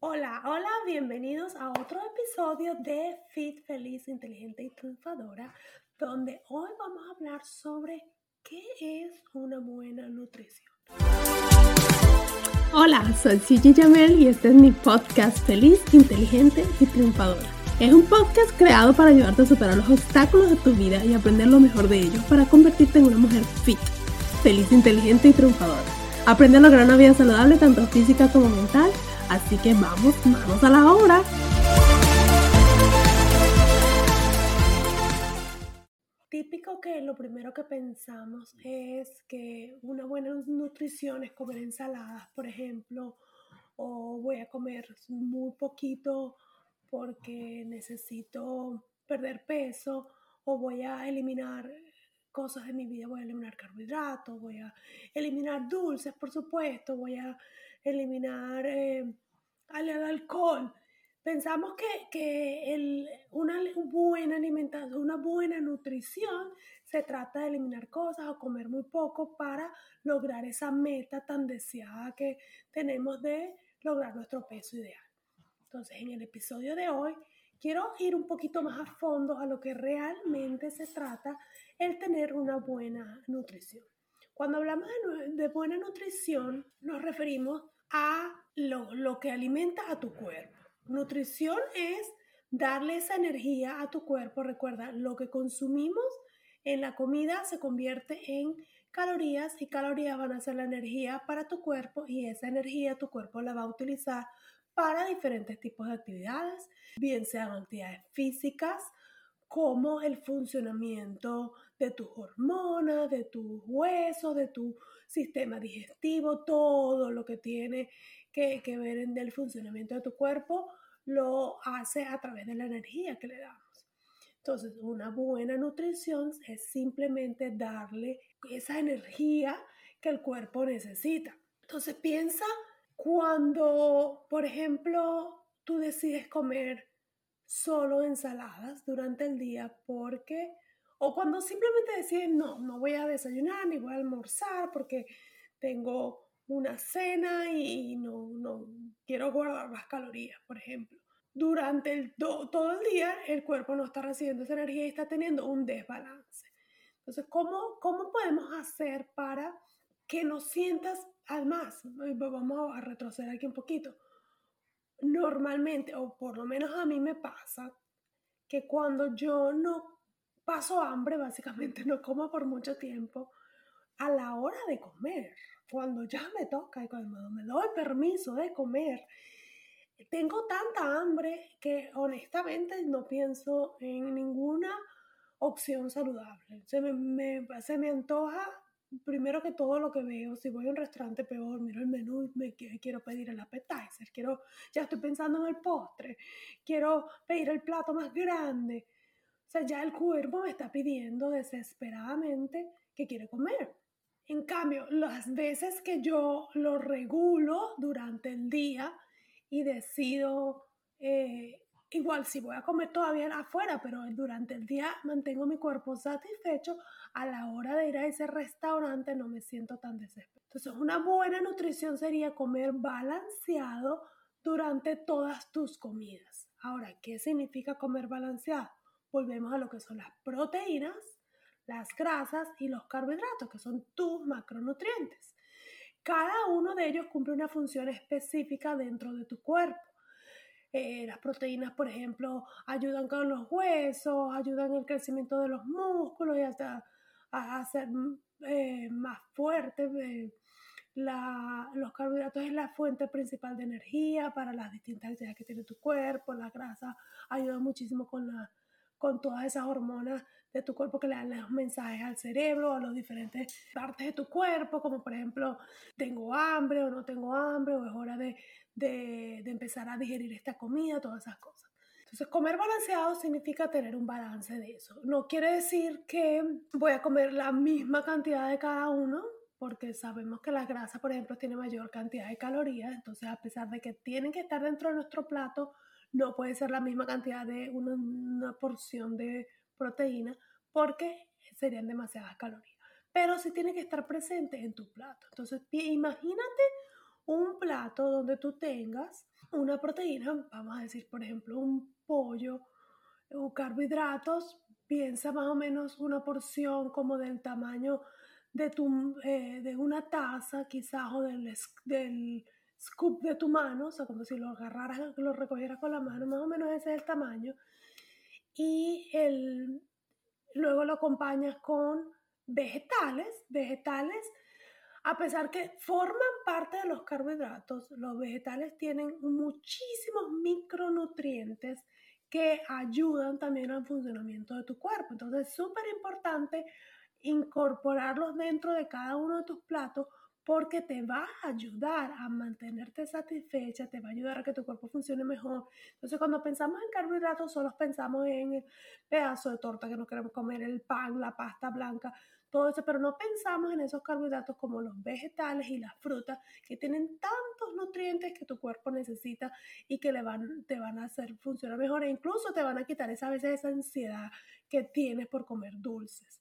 Hola, hola, bienvenidos a otro episodio de Fit Feliz, Inteligente y Triunfadora, donde hoy vamos a hablar sobre qué es una buena nutrición. Hola, soy Gigi Jamel y este es mi podcast Feliz, Inteligente y Triunfadora. Es un podcast creado para ayudarte a superar los obstáculos de tu vida y aprender lo mejor de ellos para convertirte en una mujer fit, feliz, inteligente y triunfadora. Aprende a lograr una vida saludable tanto física como mental Así que vamos, manos a la obra. Típico que lo primero que pensamos es que una buena nutrición es comer ensaladas, por ejemplo, o voy a comer muy poquito porque necesito perder peso, o voy a eliminar cosas de mi vida, voy a eliminar carbohidratos, voy a eliminar dulces, por supuesto, voy a eliminar eh, al, alcohol. Pensamos que, que el, una buena alimentación, una buena nutrición se trata de eliminar cosas o comer muy poco para lograr esa meta tan deseada que tenemos de lograr nuestro peso ideal. Entonces, en el episodio de hoy quiero ir un poquito más a fondo a lo que realmente se trata el tener una buena nutrición. Cuando hablamos de, buena nutrición, nos referimos a lo, que alimenta a tu cuerpo. Nutrición es darle esa energía a tu cuerpo. Recuerda, lo que consumimos en la comida se convierte en calorías y calorías van a ser la energía para tu cuerpo y esa energía tu cuerpo la va a utilizar para diferentes tipos de actividades, bien sean actividades físicas como el funcionamiento de tus hormonas, de tus huesos, de tu sistema digestivo, todo lo que tiene que, ver en el funcionamiento de tu cuerpo, lo hace a través de la energía que le damos. Entonces, una buena nutrición es simplemente darle esa energía que el cuerpo necesita. Entonces, piensa cuando, por ejemplo, tú decides comer solo ensaladas durante el día porque, o cuando simplemente decides, no, no voy a desayunar ni voy a almorzar porque tengo una cena y no, no quiero guardar más calorías, por ejemplo. Durante el, todo el día el cuerpo no está recibiendo esa energía y está teniendo un desbalance. Entonces, ¿cómo, cómo podemos hacer para que no sientas, además, vamos a retroceder aquí un poquito, normalmente, o por lo menos a mí me pasa, que cuando yo no paso hambre, básicamente no como por mucho tiempo, a la hora de comer, cuando ya me toca y cuando me doy permiso de comer, tengo tanta hambre que honestamente no pienso en ninguna opción saludable. Se me, se me antoja primero que todo lo que veo, si voy a un restaurante peor, miro el menú y me quiero pedir el appetizer, quiero, ya estoy pensando en el postre, quiero pedir el plato más grande. O sea, ya el cuerpo me está pidiendo desesperadamente que quiere comer. En cambio, las veces que yo lo regulo durante el día y decido eh, Igual si voy a comer todavía afuera, pero durante el día mantengo mi cuerpo satisfecho, a la hora de ir a ese restaurante no me siento tan desesperado. Entonces una buena nutrición sería comer balanceado durante todas tus comidas. Ahora, ¿qué significa comer balanceado? Volvemos a lo que son las proteínas, las grasas y los carbohidratos, que son tus macronutrientes. Cada uno de ellos cumple una función específica dentro de tu cuerpo. Eh, las proteínas, por ejemplo, ayudan con los huesos, ayudan el crecimiento de los músculos y hasta a hacer eh, más fuerte. Eh, los carbohidratos es la fuente principal de energía para las distintas actividades que tiene tu cuerpo. La grasa ayuda muchísimo con, la, con todas esas hormonas de tu cuerpo que le dan los mensajes al cerebro, a las diferentes partes de tu cuerpo, como por ejemplo, tengo hambre o no tengo hambre, o es hora de, de, de empezar a digerir esta comida, todas esas cosas. Entonces, comer balanceado significa tener un balance de eso. No quiere decir que voy a comer la misma cantidad de cada uno, porque sabemos que la grasa, por ejemplo, tiene mayor cantidad de calorías, entonces a pesar de que tienen que estar dentro de nuestro plato, no puede ser la misma cantidad de una, una porción de proteína, porque serían demasiadas calorías. Pero sí tiene que estar presente en tu plato. Entonces, imagínate un plato donde tú tengas una proteína, vamos a decir, por ejemplo, un pollo o carbohidratos, piensa más o menos una porción como del tamaño de, tu, eh, de una taza, quizás, o del, del scoop de tu mano, o sea, como si lo agarraras, lo recogieras con la mano, más o menos ese es el tamaño. Y luego lo acompañas con vegetales, vegetales a pesar que forman parte de los carbohidratos, los vegetales tienen muchísimos micronutrientes que ayudan también al funcionamiento de tu cuerpo. Entonces es súper importante incorporarlos dentro de cada uno de tus platos porque te va a ayudar a mantenerte satisfecha, te va a ayudar a que tu cuerpo funcione mejor. Entonces, cuando pensamos en carbohidratos, solo pensamos en el pedazo de torta que nos queremos comer, el pan, la pasta blanca, todo eso, pero no pensamos en esos carbohidratos como los vegetales y las frutas que tienen tantos nutrientes que tu cuerpo necesita y que van, te van a hacer funcionar mejor e incluso te van a quitar esa veces esa ansiedad que tienes por comer dulces.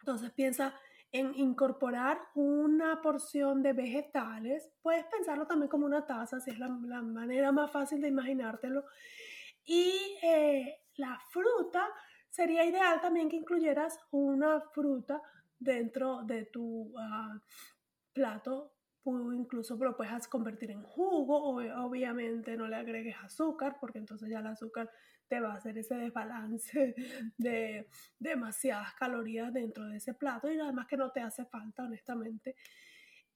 Entonces piensa en incorporar una porción de vegetales. Puedes pensarlo también como una taza, si es la, manera más fácil de imaginártelo. Y eh, la fruta, sería ideal también que incluyeras una fruta dentro de tu uh, plato incluso lo puedes convertir en jugo o obviamente no le agregues azúcar porque entonces ya el azúcar te va a hacer ese desbalance de demasiadas calorías dentro de ese plato y además que no te hace falta honestamente.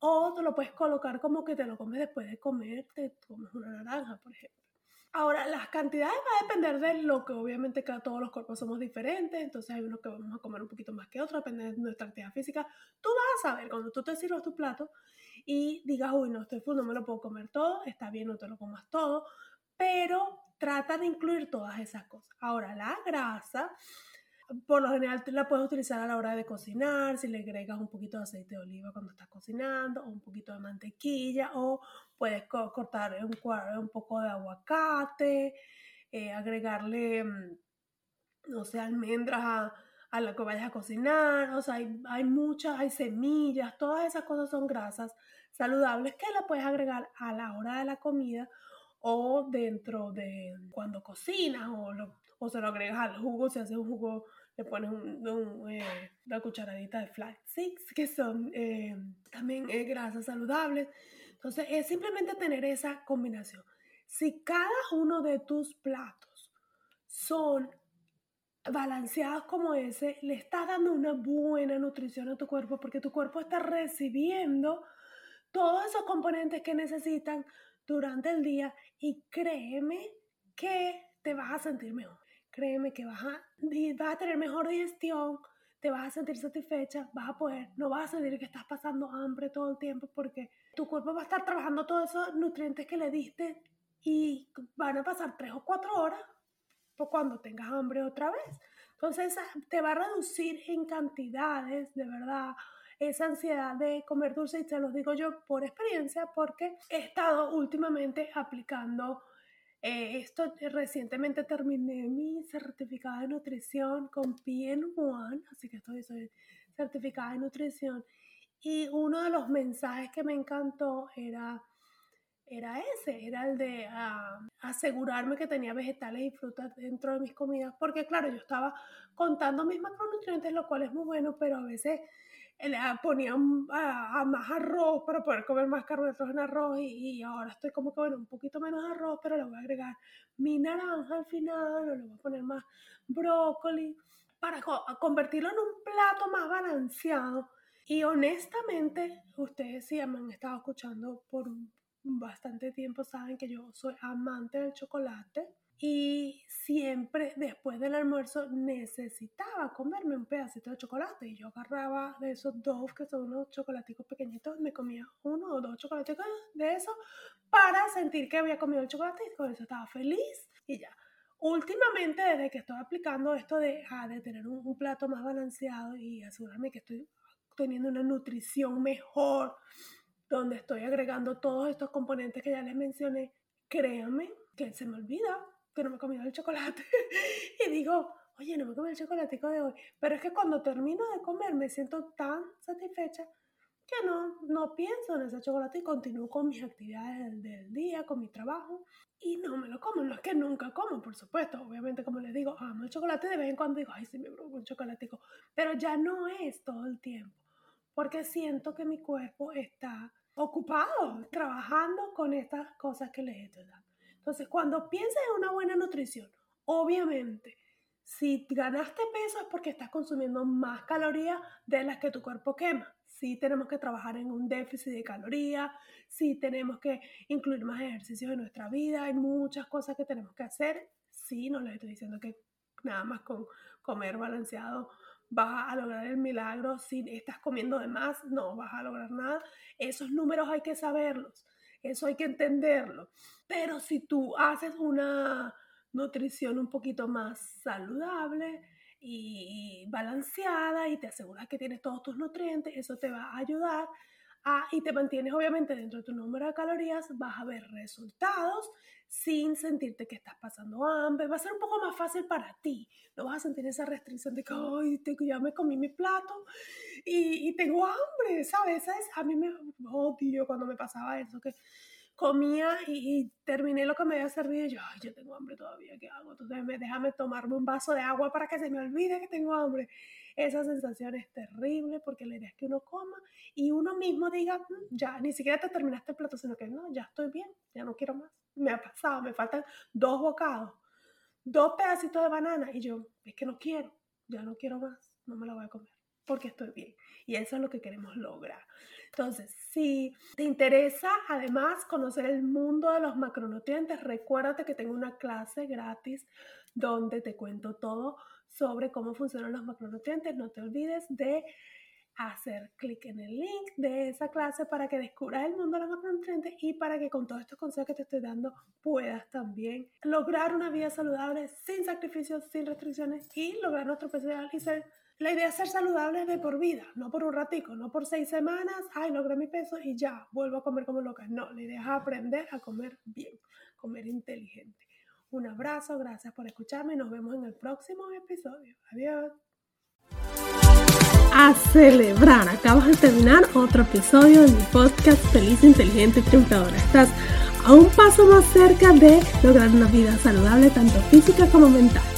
O te lo puedes colocar como que te lo comes después de comer te comes una naranja por ejemplo Ahora, las cantidades va a depender de lo que obviamente cada todos los cuerpos somos diferentes, entonces hay unos que vamos a comer un poquito más que otros, depende de nuestra actividad física. Tú vas a saber cuando tú te sirvas tu plato y digas, uy, no estoy full, no me lo puedo comer todo, está bien, no te lo comas todo, pero trata de incluir todas esas cosas. Ahora, la grasa, por lo general la puedes utilizar a la hora de cocinar, si le agregas un poquito de aceite de oliva cuando estás cocinando, o un poquito de mantequilla, o puedes cortar un, un poco de aguacate, eh, agregarle, mm, no sé, almendras a, a, lo que vayas a cocinar, o sea, hay, hay muchas, hay semillas, todas esas cosas son grasas saludables que la puedes agregar a la hora de la comida o dentro de cuando cocinas o, o se lo agregas al jugo, si haces un jugo le pones eh, una cucharadita de flaxseeds, que son eh, también eh, grasas saludables. Entonces, es simplemente tener esa combinación. Si cada uno de tus platos son balanceados como ese, le estás dando una buena nutrición a tu cuerpo porque tu cuerpo está recibiendo todos esos componentes que necesitan durante el día y créeme que te vas a sentir mejor créeme que vas a, vas a tener mejor digestión, te vas a sentir satisfecha, vas a poder, no vas a sentir que estás pasando hambre todo el tiempo porque tu cuerpo va a estar trabajando todos esos nutrientes que le diste y van a pasar tres o cuatro horas por cuando tengas hambre otra vez. Entonces te va a reducir en cantidades, de verdad, esa ansiedad de comer dulce y te lo digo yo por experiencia porque he estado últimamente aplicando eh, esto eh, recientemente terminé mi certificado de nutrición con PN1, así que estoy soy certificada de nutrición. Y uno de los mensajes que me encantó era, era ese, era el de ah, asegurarme que tenía vegetales y frutas dentro de mis comidas, porque claro, yo estaba contando mis macronutrientes, lo cual es muy bueno, pero a veces le ponía a, más arroz para poder comer más carbohidratos en arroz y, ahora estoy como que, bueno, un poquito menos arroz, pero le voy a agregar mi naranja al final, o le voy a poner más brócoli para convertirlo en un plato más balanceado. Y honestamente, ustedes si me han estado escuchando por bastante tiempo saben que yo soy amante del chocolate y siempre después del almuerzo necesitaba comerme un pedacito de chocolate. Y yo agarraba de esos dos que son unos chocolaticos pequeñitos, me comía uno o dos chocolaticos de eso para sentir que había comido el chocolate y con eso estaba feliz y ya. Últimamente, desde que estoy aplicando esto de, ah, de tener un, un plato más balanceado y asegurarme que estoy teniendo una nutrición mejor, donde estoy agregando todos estos componentes que ya les mencioné, créanme que se me olvida que no me he comido el chocolate. y digo, oye, no me comí el chocolatico de hoy. Pero es que cuando termino de comer me siento tan satisfecha que no, no pienso en ese chocolate y continúo con mis actividades del, día, con mi trabajo. Y no me lo como. No es que nunca como, por supuesto. Obviamente, como les digo, amo el chocolate. De vez en cuando digo, ay, sí me provoco un chocolatico. Pero ya no es todo el tiempo. Porque siento que mi cuerpo está ocupado trabajando con estas cosas que les estoy dando. Entonces, cuando piensas en una buena nutrición, obviamente, si ganaste peso es porque estás consumiendo más calorías de las que tu cuerpo quema. Sí tenemos que trabajar en un déficit de calorías, sí tenemos que incluir más ejercicios en nuestra vida, hay muchas cosas que tenemos que hacer. Sí, no les estoy diciendo que nada más con comer balanceado vas a lograr el milagro. Si estás comiendo de más, no vas a lograr nada. Esos números hay que saberlos. Eso hay que entenderlo. Pero si tú haces una nutrición un poquito más saludable y balanceada y te aseguras que tienes todos tus nutrientes, eso te va a ayudar a, y te mantienes obviamente dentro de tu número de calorías, vas a ver resultados sin sentirte que estás pasando hambre. Va a ser un poco más fácil para ti. No vas a sentir esa restricción de que, ay, ya me comí mi plato y, y tengo hambre, ¿sabes? A mí me odio cuando me pasaba eso, que comía y, terminé lo que me había servido y yo, ay, yo tengo hambre todavía, ¿qué hago? Entonces me, déjame tomarme un vaso de agua para que se me olvide que tengo hambre. Esa sensación es terrible porque la idea es que uno coma y uno mismo diga, mm, ya, ni siquiera te terminaste el plato, sino que no, ya estoy bien, ya no quiero más. Me ha pasado, me faltan dos bocados, dos pedacitos de banana y yo, es que no quiero, ya no quiero más, no me la voy a comer porque estoy bien. Y eso es lo que queremos lograr. Entonces, si te interesa además conocer el mundo de los macronutrientes, recuérdate que tengo una clase gratis donde te cuento todo sobre cómo funcionan los macronutrientes. No te olvides de hacer clic en el link de esa clase para que descubras el mundo de los macronutrientes y para que con todos estos consejos que te estoy dando puedas también lograr una vida saludable sin sacrificios, sin restricciones y lograr nuestro peso ideal y la idea es ser saludable de por vida, no por un ratico, no por seis semanas, ay, logré mi peso y ya, vuelvo a comer como loca. No, la idea es aprender a comer bien, comer inteligente. Un abrazo, gracias por escucharme y nos vemos en el próximo episodio. Adiós. A celebrar, acabas de terminar otro episodio de mi podcast Feliz, Inteligente y Triunfadora. Estás a un paso más cerca de lograr una vida saludable, tanto física como mental.